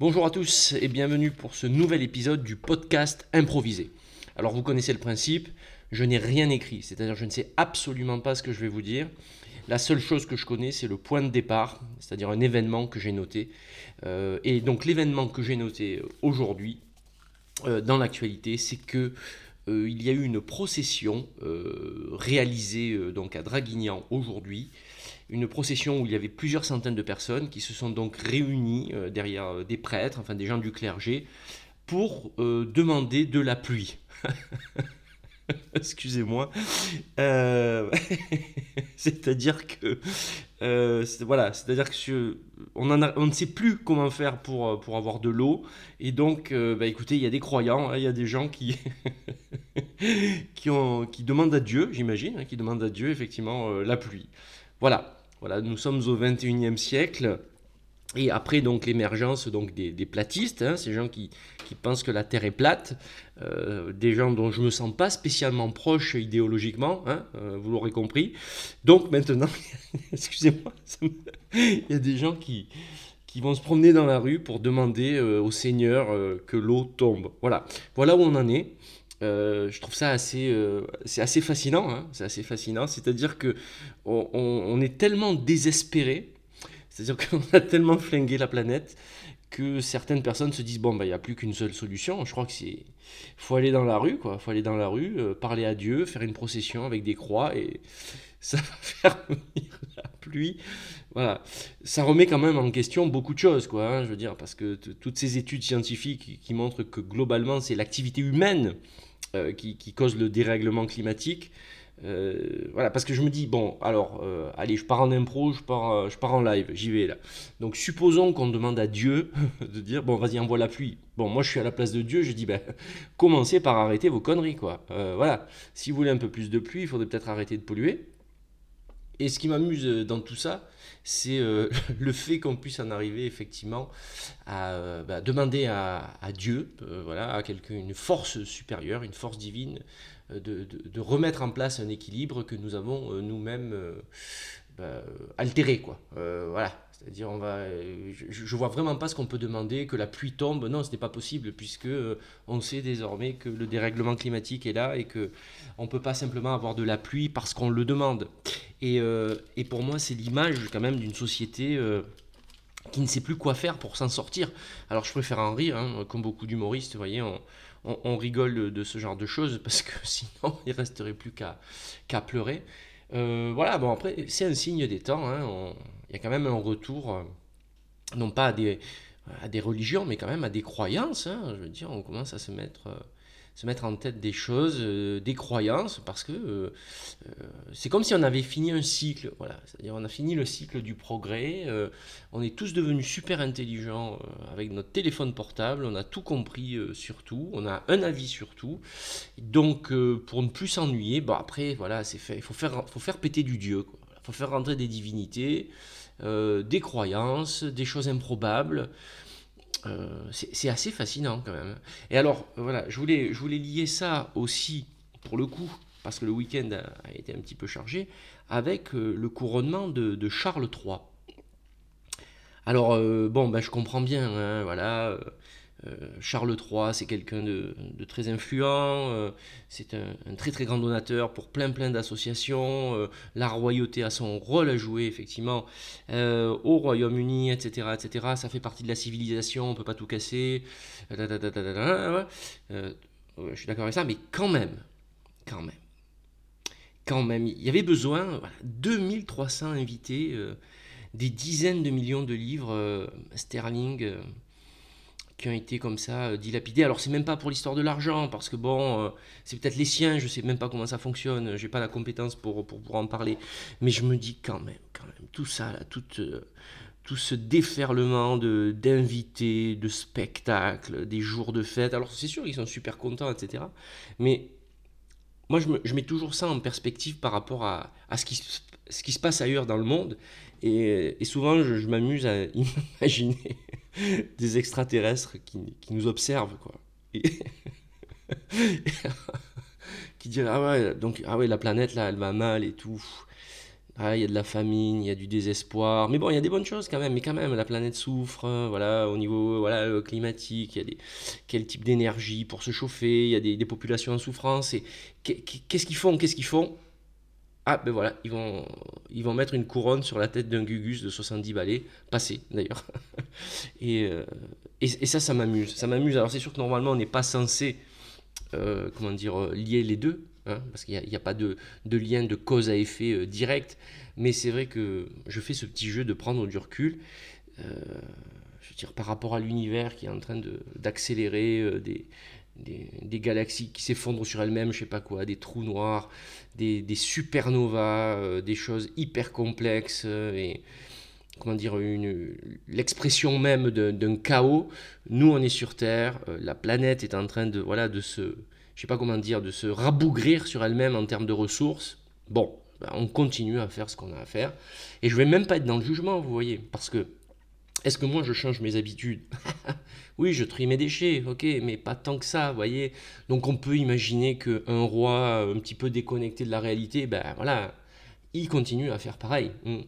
Bonjour à tous et bienvenue pour ce nouvel épisode du podcast improvisé. Alors vous connaissez le principe, je n'ai rien écrit, c'est-à-dire je ne sais absolument pas ce que je vais vous dire. La seule chose que je connais, c'est le point de départ, c'est-à-dire un événement que j'ai noté. Euh, et donc l'événement que j'ai noté aujourd'hui euh, dans l'actualité, c'est que euh, il y a eu une procession réalisée donc à Draguignan aujourd'hui une procession où il y avait plusieurs centaines de personnes qui se sont donc réunies derrière des prêtres, enfin des gens du clergé, pour demander de la pluie. Excusez-moi. Euh, c'est-à-dire que euh, voilà, c'est-à-dire que on, ne sait plus comment faire pour, pour avoir de l'eau. Et donc, euh, bah, écoutez, il y a des croyants, hein, il y a des gens qui, qui demandent à Dieu, j'imagine, hein, qui demandent à Dieu effectivement la pluie. Voilà, voilà, nous sommes au 21e siècle. Et après donc l'émergence donc des, platistes, hein, ces gens qui, pensent que la Terre est plate, euh, des gens dont je me sens pas spécialement proche idéologiquement, hein, euh, vous l'aurez compris. Donc maintenant, excusez-moi, il y a des gens qui, qui vont se promener dans la rue pour demander euh, au Seigneur que l'eau tombe. Voilà, voilà où on en est. je trouve ça assez, c'est assez fascinant. Hein, c'est assez fascinant. C'est-à-dire que on est tellement désespéré c'est-à-dire qu'on a tellement flingué la planète que certaines personnes se disent bon bah il n'y a plus qu'une seule solution. Je crois que c'est faut aller dans la rue quoi, faut aller dans la rue, euh, parler à Dieu, faire une procession avec des croix et ça va faire venir la pluie. Voilà, ça remet quand même en question beaucoup de choses quoi. Hein, je veux dire parce que toutes ces études scientifiques qui, montrent que globalement c'est l'activité humaine euh, qui, cause le dérèglement climatique. Euh, voilà, parce que je me dis, bon, alors, euh, allez, je pars en impro, je pars, je pars en live, j'y vais là. Donc, supposons qu'on demande à Dieu de dire, bon, vas-y, envoie la pluie. Bon, moi, je suis à la place de Dieu, je dis, ben, commencez par arrêter vos conneries, quoi. voilà, si vous voulez un peu plus de pluie, il faudrait peut-être arrêter de polluer. Et ce qui m'amuse dans tout ça, c'est le fait qu'on puisse en arriver effectivement à bah, demander à, Dieu, voilà, à quelqu'un, une force supérieure, une force divine, euh, de, remettre en place un équilibre que nous avons euh, nous-mêmes euh, bah, altéré. Voilà. C'est-à-dire, on va, je, ne vois vraiment pas ce qu'on peut demander que la pluie tombe. Non, ce n'est pas possible puisque on sait désormais que le dérèglement climatique est là et que on peut pas simplement avoir de la pluie parce qu'on le demande. Et, et pour moi, c'est l'image quand même d'une société qui ne sait plus quoi faire pour s'en sortir. Alors, je préfère en rire, hein, comme beaucoup d'humoristes, vous voyez. On, rigole de ce genre de choses parce que sinon il resterait plus qu'à pleurer. Euh, voilà, bon après c'est un signe des temps, hein. il y a quand même un retour, euh, non pas à des, religions, mais quand même à des croyances, hein. je veux dire, on commence à se mettre... Se mettre en tête des choses, euh, des croyances, parce que euh, euh, c'est comme si on avait fini un cycle. Voilà, c'est-à-dire on a fini le cycle du progrès. on est tous devenus super intelligents avec notre téléphone portable. On a tout compris sur tout. On a un avis sur tout. Donc pour ne plus s'ennuyer, bon après voilà, c'est fait. Il faut faire, faut faire péter du dieu. Il faut faire rentrer des divinités, des croyances, des choses improbables. Euh, c'est assez fascinant quand même. Et alors, voilà, je voulais, lier ça aussi, pour le coup, parce que le week-end a, été un petit peu chargé, avec euh, le couronnement de, Charles III. Alors, euh, bon, ben, je comprends bien, hein, voilà, euh, Charles III, c'est quelqu'un de, très influent, euh, c'est un, très très grand donateur pour plein plein d'associations, euh, la royauté a son rôle à jouer effectivement au Royaume-Uni, etc., etc. Ça fait partie de la civilisation, on peut pas tout casser. je suis d'accord avec ça, mais quand même, quand même, quand même, il y avait besoin, voilà, 2300 invités, des dizaines de millions de livres sterling qui ont été comme ça euh, dilapidés. Alors c'est même pas pour l'histoire de l'argent, parce que bon, euh, c'est peut-être les siens, je sais même pas comment ça fonctionne, j'ai pas la compétence pour, pour, en parler, mais je me dis quand même, quand même, tout ça, tout, euh, tout ce déferlement de, d'invités, de spectacles, des jours de fête, alors c'est sûr ils sont super contents, etc. Mais moi je, me, je mets toujours ça en perspective par rapport à, à ce, qui, ce qui se passe ailleurs dans le monde, et, et souvent je m'amuse à imaginer des extraterrestres qui, qui, nous observent, quoi. qui disent ah ouais, donc, ah ouais, la planète, là, elle va mal et tout. Ah, il y a de la famine, il y a du désespoir. Mais bon, il y a des bonnes choses quand même. Mais quand même, la planète souffre. Hein, voilà, au niveau voilà, euh, climatique, il y a des, quel type d'énergie pour se chauffer. Il y a des, des populations en souffrance. Et qu'est-ce qu'ils font Qu'est-ce qu'ils font? Ah, ben voilà, ils vont, ils vont mettre une couronne sur la tête d'un Gugus de 70 balais, passé d'ailleurs. Euh, et, et, ça, ça m'amuse. Ça m'amuse. Alors, c'est sûr que normalement, on n'est pas censé, euh, comment dire, euh, lier les deux, hein, parce qu'il n'y a, pas de, de, lien de cause à effet direct. Mais c'est vrai que je fais ce petit jeu de prendre du recul. je veux dire, par rapport à l'univers qui est en train d'accélérer des des, galaxies qui s'effondrent sur elles-mêmes, je sais pas quoi, des trous noirs, des, supernovas, euh, des choses hyper complexes euh, et comment dire l'expression même d'un chaos. Nous, on est sur Terre, euh, la planète est en train de voilà de se, je sais pas comment dire, de se rabougrir sur elle-même en termes de ressources. Bon, ben, on continue à faire ce qu'on a à faire et je vais même pas être dans le jugement, vous voyez, parce que est-ce que moi je change mes habitudes Oui, je trie mes déchets, ok, mais pas tant que ça, vous voyez. Donc on peut imaginer qu'un roi un petit peu déconnecté de la réalité, ben voilà, il continue à faire pareil. Hmm.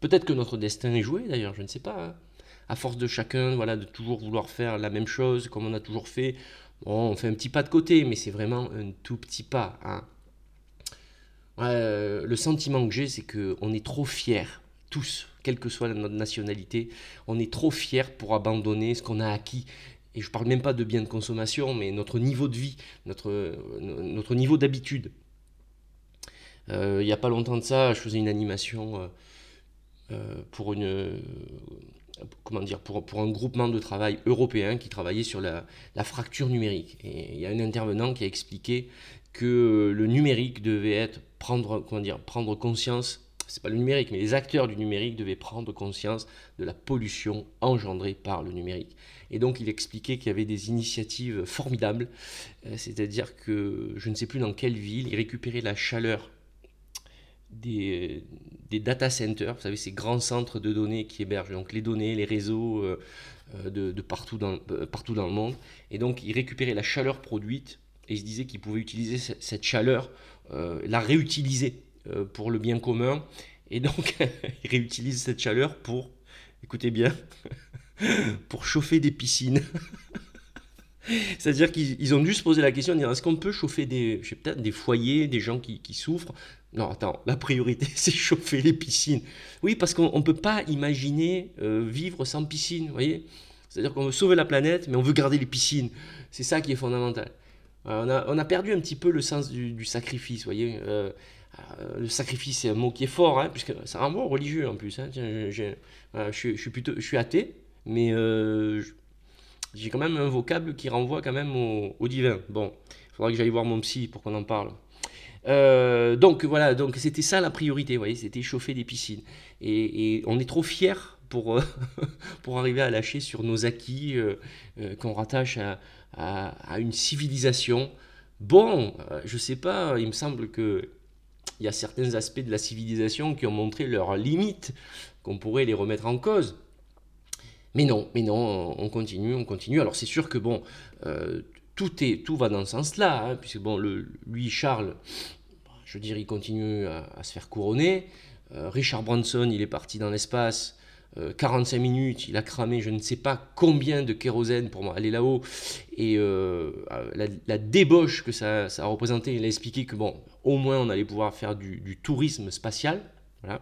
Peut-être que notre destin est joué d'ailleurs, je ne sais pas. Hein. À force de chacun, voilà, de toujours vouloir faire la même chose comme on a toujours fait, on fait un petit pas de côté, mais c'est vraiment un tout petit pas. Hein. le sentiment que j'ai, c'est qu'on est trop fiers tous, quelle que soit notre nationalité, on est trop fiers pour abandonner ce qu'on a acquis. Et je ne parle même pas de biens de consommation, mais notre niveau de vie, notre, notre niveau d'habitude. Euh, il n'y a pas longtemps de ça, je faisais une animation euh, euh, pour une comment dire, pour, pour, un groupement de travail européen qui travaillait sur la, la fracture numérique. Et il y a un intervenant qui a expliqué que le numérique devait être prendre, comment dire, prendre conscience c'est pas le numérique, mais les acteurs du numérique devaient prendre conscience de la pollution engendrée par le numérique. Et donc il expliquait qu'il y avait des initiatives formidables, euh, c'est-à-dire que je ne sais plus dans quelle ville, ils récupéraient la chaleur des, data centers, vous savez, ces grands centres de données qui hébergent donc les données, les réseaux euh, euh, de, partout, dans, le monde. Et donc, ils récupéraient la chaleur produite et ils se disaient qu'ils pouvaient utiliser cette chaleur, la réutiliser pour le bien commun. Et donc, ils réutilisent cette chaleur pour, écoutez bien, pour chauffer des piscines. C'est-à-dire qu'ils ont dû se poser la question de dire est-ce qu'on peut chauffer des, peut-être des foyers, des gens qui, souffrent? Non, attends, la priorité c'est chauffer les piscines. Oui, parce qu'on ne peut pas imaginer euh, vivre sans piscine, vous voyez? C'est-à-dire qu'on veut sauver la planète, mais on veut garder les piscines. C'est ça qui est fondamental. Euh, on, a, perdu un petit peu le sens du, sacrifice, vous voyez euh, le sacrifice, c'est un mot qui est fort, hein, puisque c'est un mot religieux en plus. Hein. je, suis plutôt, je suis athée, mais euh, j'ai quand même un vocable qui renvoie quand même au, divin. Bon, il faudra que j'aille voir mon psy pour qu'on en parle. Euh, donc voilà, donc c'était ça la priorité, vous voyez, c'était chauffer des piscines. Et, on est trop fiers pour, pour arriver à lâcher sur nos acquis qu'on rattache à, à, une civilisation. Bon, je sais pas, il me semble que il y a certains aspects de la civilisation qui ont montré leurs limites, qu'on pourrait les remettre en cause. Mais non, mais non, on continue, on continue. Alors c'est sûr que bon, euh, tout, est, tout va dans ce sens-là, hein, puisque bon, lui, Charles, je veux dire, il continue à, se faire couronner. Euh, Richard Branson, il est parti dans l'espace. 45 euh, minutes, il a cramé je ne sais pas combien de kérosène pour aller là-haut. Et la, débauche que ça, a représenté, il a expliqué que bon, au moins on allait pouvoir faire du, tourisme spatial. Voilà.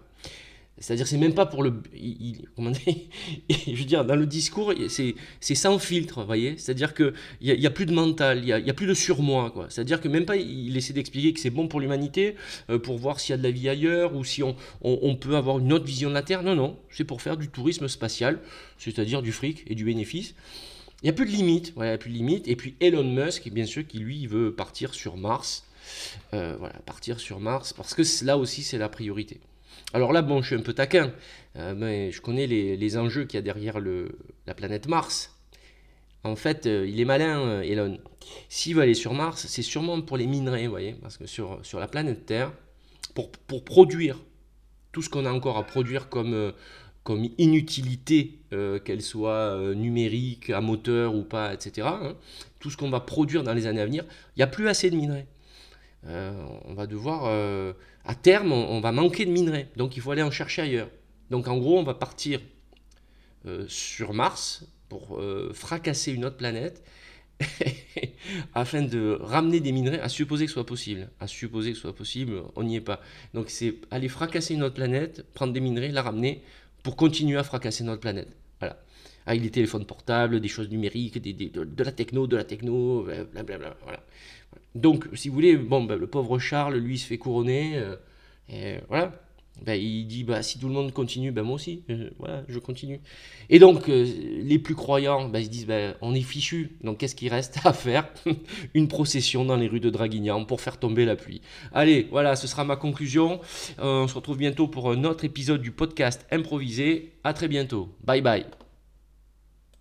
C'est-à-dire, c'est même pas pour le. comment dire, je veux dire, dans le discours, c'est sans filtre, vous voyez? C'est-à-dire qu'il n'y a, a, plus de mental, il n'y a, plus de surmoi, quoi. C'est-à-dire que même pas, il essaie d'expliquer que c'est bon pour l'humanité, euh, pour voir s'il y a de la vie ailleurs, ou si on, on, peut avoir une autre vision de la Terre. Non, non, c'est pour faire du tourisme spatial, c'est-à-dire du fric et du bénéfice. Il n'y a plus de limite, voilà, il n'y a plus de limite. Et puis Elon Musk, bien sûr, qui lui veut partir sur Mars. Euh, voilà, partir sur Mars, parce que là aussi c'est la priorité. Alors là, bon, je suis un peu taquin, euh, mais je connais les, enjeux qu'il y a derrière la planète Mars. En fait, euh, il est malin, Elon. S'il veut aller sur Mars, c'est sûrement pour les minerais, vous voyez, parce que sur, sur la planète Terre, pour, pour produire tout ce qu'on a encore à produire comme, comme inutilité, qu'elle soit numérique, à moteur ou pas, etc., hein, tout ce qu'on va produire dans les années à venir, il n'y a plus assez de minerais. On va devoir, à terme, on, va manquer de minerais. Donc il faut aller en chercher ailleurs. Donc en gros, on va partir sur Mars pour fracasser une autre planète afin de ramener des minerais, à supposer que ce soit possible. À supposer que ce soit possible, on n'y est pas. Donc c'est aller fracasser notre planète, prendre des minerais, la ramener pour continuer à fracasser notre planète. Voilà. Avec des téléphones portables, des choses numériques, de, la techno, de la techno, blablabla. Voilà. Donc, si vous voulez, bon, ben, le pauvre Charles, lui, se fait couronner. Euh, et voilà. Ben, il dit bah, si tout le monde continue, moi aussi, euh, voilà, je continue. Et donc, euh, les plus croyants, ils se disent on est fichu, donc qu'est-ce qu'il reste à faire Une procession dans les rues de Draguignan pour faire tomber la pluie. Allez, voilà, ce sera ma conclusion. On se retrouve bientôt pour un autre épisode du podcast improvisé. À très bientôt. Bye bye.